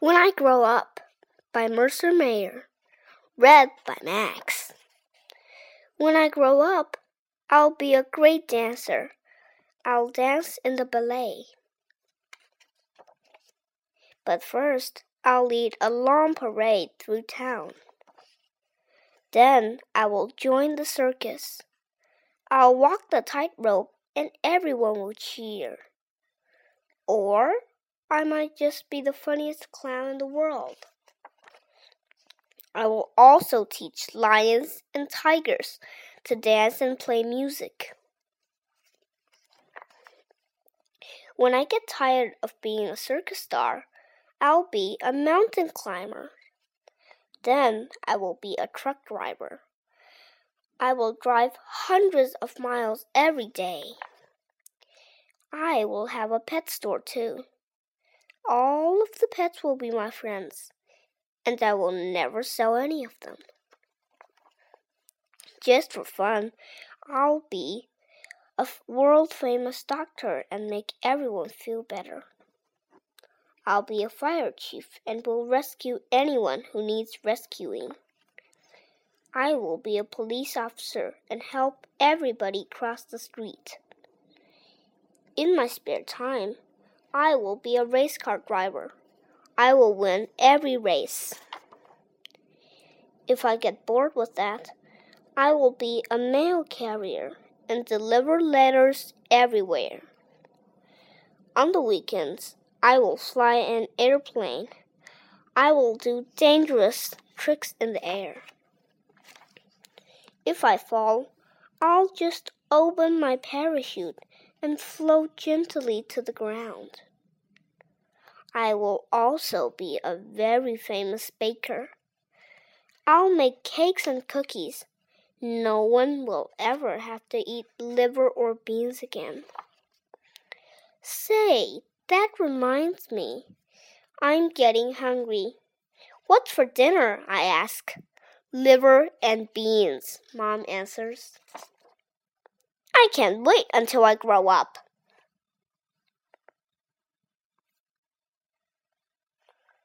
When I Grow Up by Mercer Mayer. Read by Max. When I grow up, I'll be a great dancer. I'll dance in the ballet. But first, I'll lead a long parade through town. Then I will join the circus. I'll walk the tightrope and everyone will cheer. Or I might just be the funniest clown in the world. I will also teach lions and tigers to dance and play music. When I get tired of being a circus star, I'll be a mountain climber. Then I will be a truck driver. I will drive hundreds of miles every day. I will have a pet store too. All of the pets will be my friends, and I will never sell any of them. Just for fun, I'll be a world famous doctor and make everyone feel better. I'll be a fire chief and will rescue anyone who needs rescuing. I will be a police officer and help everybody cross the street. In my spare time, I will be a race car driver. I will win every race. If I get bored with that, I will be a mail carrier and deliver letters everywhere. On the weekends, I will fly an airplane. I will do dangerous tricks in the air. If I fall, I'll just open my parachute and float gently to the ground. I will also be a very famous baker. I'll make cakes and cookies. No one will ever have to eat liver or beans again. Say, that reminds me. I'm getting hungry. What's for dinner? I ask. Liver and beans, Mom answers. I can't wait until I grow up.